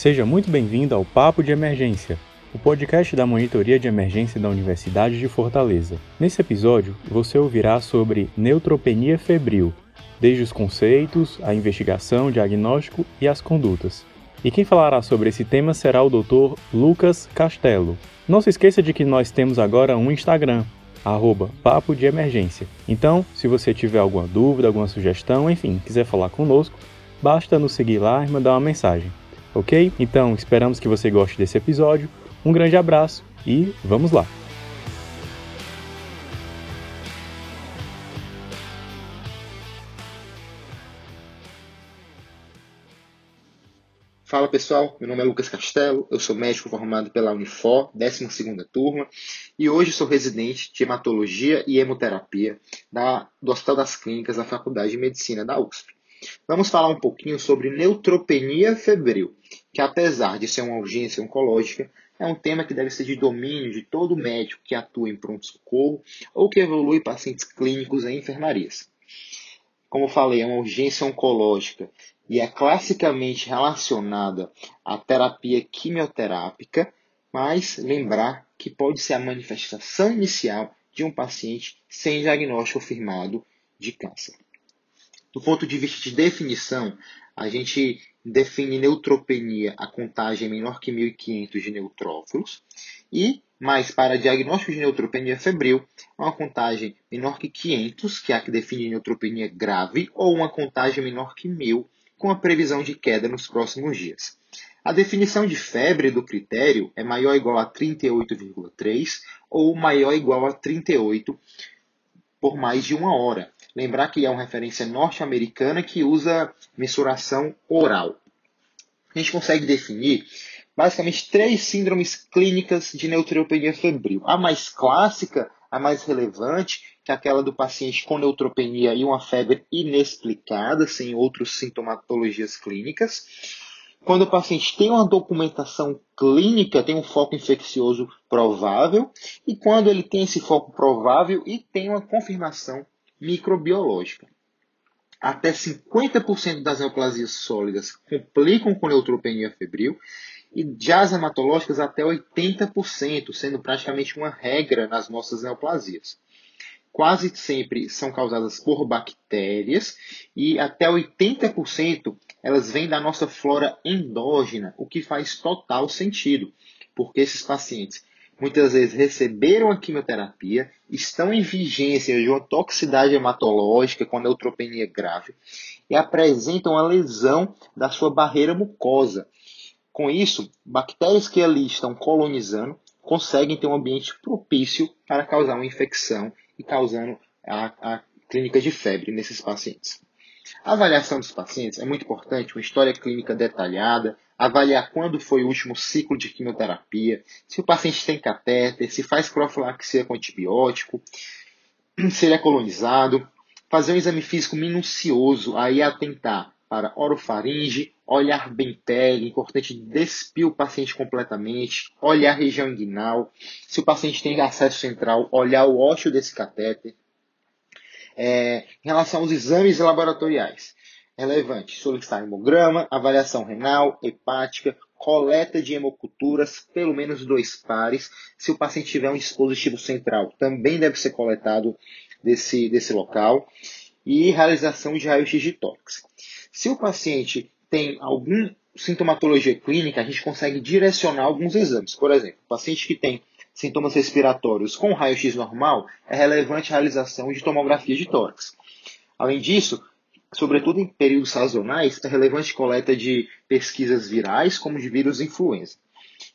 Seja muito bem-vindo ao Papo de Emergência, o podcast da Monitoria de Emergência da Universidade de Fortaleza. Nesse episódio, você ouvirá sobre neutropenia febril, desde os conceitos, a investigação, diagnóstico e as condutas. E quem falará sobre esse tema será o Dr. Lucas Castelo. Não se esqueça de que nós temos agora um Instagram, arroba Papo de Emergência. Então, se você tiver alguma dúvida, alguma sugestão, enfim, quiser falar conosco, basta nos seguir lá e mandar uma mensagem ok? Então esperamos que você goste desse episódio. Um grande abraço e vamos lá! Fala pessoal, meu nome é Lucas Castelo, eu sou médico formado pela Unifor, 12ª turma, e hoje sou residente de hematologia e hemoterapia da, do Hospital das Clínicas da Faculdade de Medicina da USP. Vamos falar um pouquinho sobre neutropenia febril, que apesar de ser uma urgência oncológica, é um tema que deve ser de domínio de todo médico que atua em pronto-socorro ou que evolui pacientes clínicos em enfermarias. Como falei, é uma urgência oncológica e é classicamente relacionada à terapia quimioterápica, mas lembrar que pode ser a manifestação inicial de um paciente sem diagnóstico firmado de câncer. Do ponto de vista de definição, a gente define neutropenia a contagem menor que 1.500 de neutrófilos e, mais para diagnóstico de neutropenia febril, uma contagem menor que 500, que é a que define neutropenia grave, ou uma contagem menor que 1.000, com a previsão de queda nos próximos dias. A definição de febre do critério é maior ou igual a 38,3 ou maior ou igual a 38 por mais de uma hora. Lembrar que é uma referência norte-americana que usa mensuração oral. A gente consegue definir basicamente três síndromes clínicas de neutropenia febril. A mais clássica, a mais relevante, que é aquela do paciente com neutropenia e uma febre inexplicada, sem outras sintomatologias clínicas. Quando o paciente tem uma documentação clínica, tem um foco infeccioso provável, e quando ele tem esse foco provável e tem uma confirmação microbiológica. Até 50% das neoplasias sólidas complicam com neutropenia febril e já as hematológicas até 80%, sendo praticamente uma regra nas nossas neoplasias. Quase sempre são causadas por bactérias e até 80% elas vêm da nossa flora endógena, o que faz total sentido, porque esses pacientes muitas vezes receberam a quimioterapia, estão em vigência de uma toxicidade hematológica com neutropenia grave e apresentam a lesão da sua barreira mucosa. Com isso, bactérias que ali estão colonizando conseguem ter um ambiente propício para causar uma infecção e causando a, a clínica de febre nesses pacientes. A avaliação dos pacientes é muito importante, uma história clínica detalhada, avaliar quando foi o último ciclo de quimioterapia, se o paciente tem catéter, se faz profilaxia com antibiótico, se ele é colonizado, fazer um exame físico minucioso, aí atentar para orofaringe, olhar bem pele, importante despir o paciente completamente, olhar a região inguinal, se o paciente tem acesso central, olhar o ósseo desse catéter. É, em relação aos exames laboratoriais, relevante solicitar hemograma, avaliação renal, hepática, coleta de hemoculturas, pelo menos dois pares. Se o paciente tiver um dispositivo central, também deve ser coletado desse, desse local. E realização de raio-x de tórax. Se o paciente tem algum sintomatologia clínica, a gente consegue direcionar alguns exames. Por exemplo, paciente que tem sintomas respiratórios com raio-x normal, é relevante a realização de tomografia de tórax. Além disso, sobretudo em períodos sazonais, é relevante coleta de pesquisas virais, como de vírus influenza.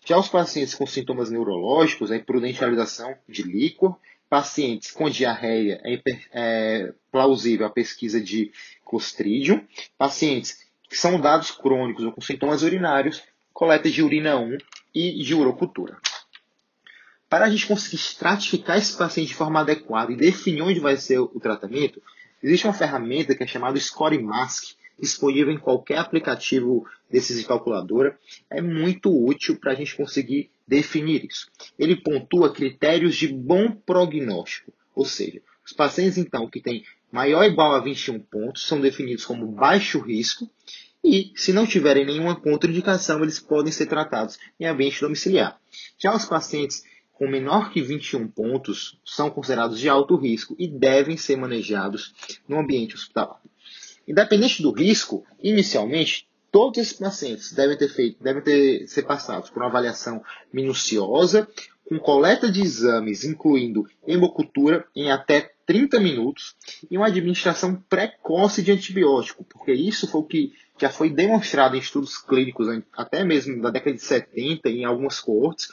Já os pacientes com sintomas neurológicos, é imprudente realização de líquor. Pacientes com diarreia, é, é plausível a pesquisa de Clostridium. Pacientes que são dados crônicos ou com sintomas urinários, coleta de urina 1 e de urocultura. Para a gente conseguir estratificar esse paciente de forma adequada e definir onde vai ser o tratamento, Existe uma ferramenta que é chamada Score Mask, disponível em qualquer aplicativo desses de calculadora. É muito útil para a gente conseguir definir isso. Ele pontua critérios de bom prognóstico, ou seja, os pacientes então que têm maior ou igual a 21 pontos são definidos como baixo risco e, se não tiverem nenhuma contraindicação, eles podem ser tratados em ambiente domiciliar. Já os pacientes com menor que 21 pontos são considerados de alto risco e devem ser manejados no ambiente hospitalar. Independente do risco, inicialmente, todos esses pacientes devem ter feito, devem ter ser passados por uma avaliação minuciosa, com coleta de exames, incluindo hemocultura, em até 30 minutos, e uma administração precoce de antibiótico, porque isso foi o que já foi demonstrado em estudos clínicos, até mesmo da década de 70, em algumas coortes,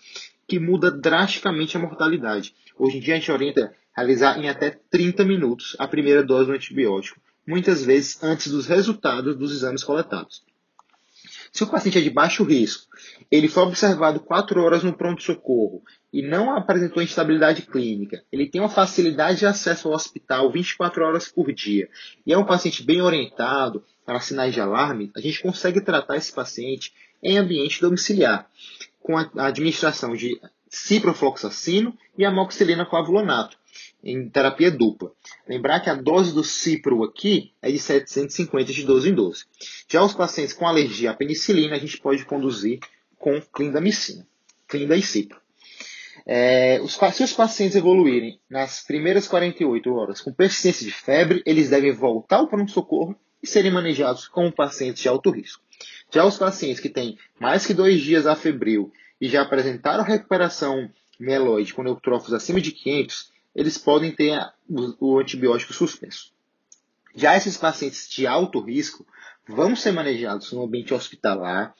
que muda drasticamente a mortalidade. Hoje em dia a gente orienta realizar em até 30 minutos a primeira dose do antibiótico, muitas vezes antes dos resultados dos exames coletados. Se o paciente é de baixo risco, ele foi observado 4 horas no pronto-socorro e não apresentou instabilidade clínica, ele tem uma facilidade de acesso ao hospital 24 horas por dia e é um paciente bem orientado para sinais de alarme, a gente consegue tratar esse paciente em ambiente domiciliar com a administração de ciprofloxacino e amoxicilina clavulanato em terapia dupla. Lembrar que a dose do cipro aqui é de 750 de 12 em 12. Já os pacientes com alergia à penicilina, a gente pode conduzir com clindamicina, clinda e cipro. É, os, se os pacientes evoluírem nas primeiras 48 horas com persistência de febre, eles devem voltar ao pronto-socorro e serem manejados como pacientes de alto risco. Já os pacientes que têm mais que dois dias a febril e já apresentaram recuperação mieloide com neutrófilos acima de 500, eles podem ter o antibiótico suspenso. Já esses pacientes de alto risco vão ser manejados no ambiente hospitalar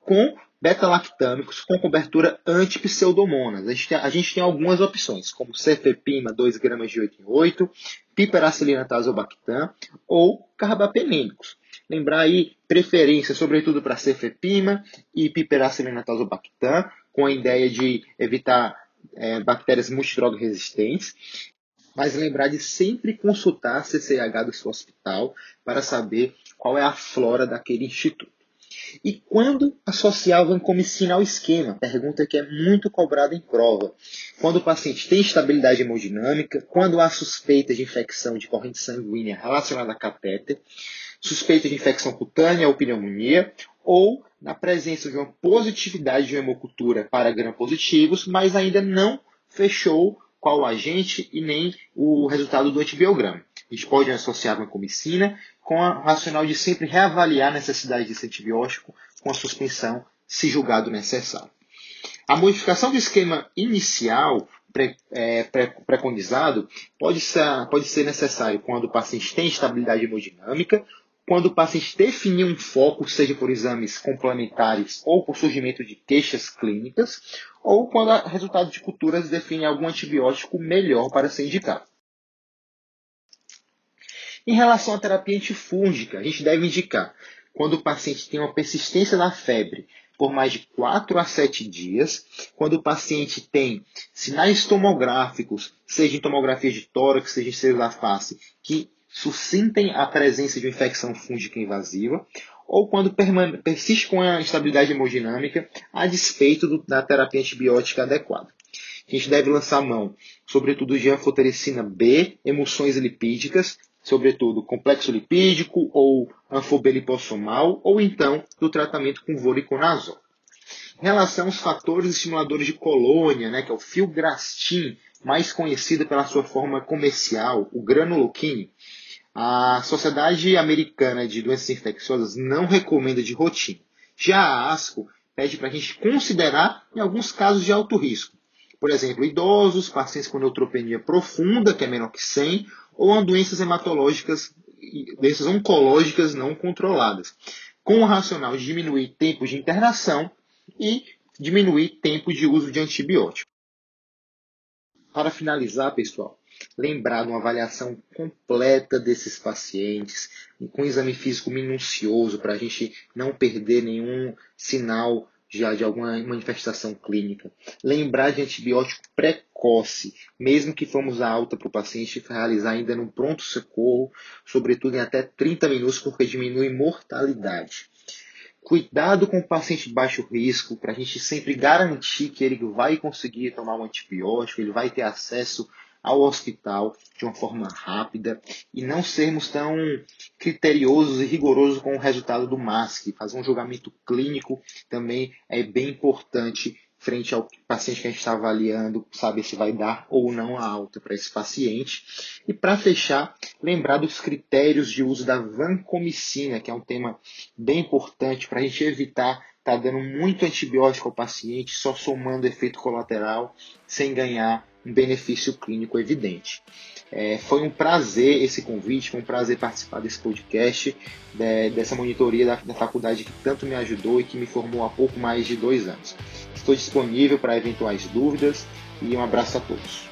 com beta-lactâmicos com cobertura anti-pseudomonas. A gente, tem, a gente tem algumas opções, como cefepima 2 gramas de 8 em 8, piperacilina tazobactam ou carbapenêmicos. Lembrar aí preferência, sobretudo para cefepima e piperacilina tazobactam, com a ideia de evitar é, bactérias multidroga resistentes. Mas lembrar de sempre consultar a CCH do seu hospital para saber qual é a flora daquele instituto. E quando associar a vancomicina ao esquema? Pergunta que é muito cobrada em prova. Quando o paciente tem estabilidade hemodinâmica, quando há suspeita de infecção de corrente sanguínea relacionada a catéter, suspeita de infecção cutânea ou pneumonia, ou na presença de uma positividade de hemocultura para gram-positivos, mas ainda não fechou qual agente e nem o resultado do antibiograma. A gente pode associar a vancomicina com a racional de sempre reavaliar a necessidade desse antibiótico com a suspensão, se julgado necessário. A modificação do esquema inicial pré, é, preconizado pode ser, pode ser necessário quando o paciente tem estabilidade hemodinâmica, quando o paciente definir um foco, seja por exames complementares ou por surgimento de queixas clínicas, ou quando o resultado de culturas define algum antibiótico melhor para ser indicado. Em relação à terapia antifúngica, a gente deve indicar quando o paciente tem uma persistência da febre por mais de 4 a 7 dias, quando o paciente tem sinais tomográficos, seja em tomografia de tórax, seja em célula da face, que suscitem a presença de uma infecção fúngica invasiva, ou quando persiste com a instabilidade hemodinâmica a despeito do, da terapia antibiótica adequada. A gente deve lançar mão, sobretudo de anfotericina B, emulsões lipídicas, sobretudo complexo lipídico ou anfobelipossomal, ou então do tratamento com voriconazol. Em relação aos fatores estimuladores de colônia, né, que é o filgrastim, mais conhecido pela sua forma comercial, o granuloquine, a Sociedade Americana de Doenças Infecciosas não recomenda de rotina. Já a ASCO pede para a gente considerar em alguns casos de alto risco. Por exemplo, idosos, pacientes com neutropenia profunda, que é menor que 100, ou doenças hematológicas, doenças oncológicas não controladas, com o racional de diminuir tempo de internação e diminuir tempo de uso de antibiótico. Para finalizar, pessoal, lembrar de uma avaliação completa desses pacientes, com exame físico minucioso, para a gente não perder nenhum sinal já de alguma manifestação clínica. Lembrar de antibiótico precoce, mesmo que fomos a alta para o paciente realizar ainda no pronto-socorro, sobretudo em até 30 minutos, porque diminui mortalidade. Cuidado com o paciente de baixo risco, para a gente sempre garantir que ele vai conseguir tomar um antibiótico, ele vai ter acesso ao hospital de uma forma rápida e não sermos tão criteriosos e rigorosos com o resultado do MASC. Fazer um julgamento clínico também é bem importante frente ao paciente que a gente está avaliando, saber se vai dar ou não a alta para esse paciente. E para fechar, lembrar dos critérios de uso da vancomicina, que é um tema bem importante para a gente evitar estar tá dando muito antibiótico ao paciente, só somando efeito colateral, sem ganhar um benefício clínico evidente. É, foi um prazer esse convite, foi um prazer participar desse podcast, de, dessa monitoria da, da faculdade que tanto me ajudou e que me formou há pouco mais de dois anos. Estou disponível para eventuais dúvidas e um abraço a todos.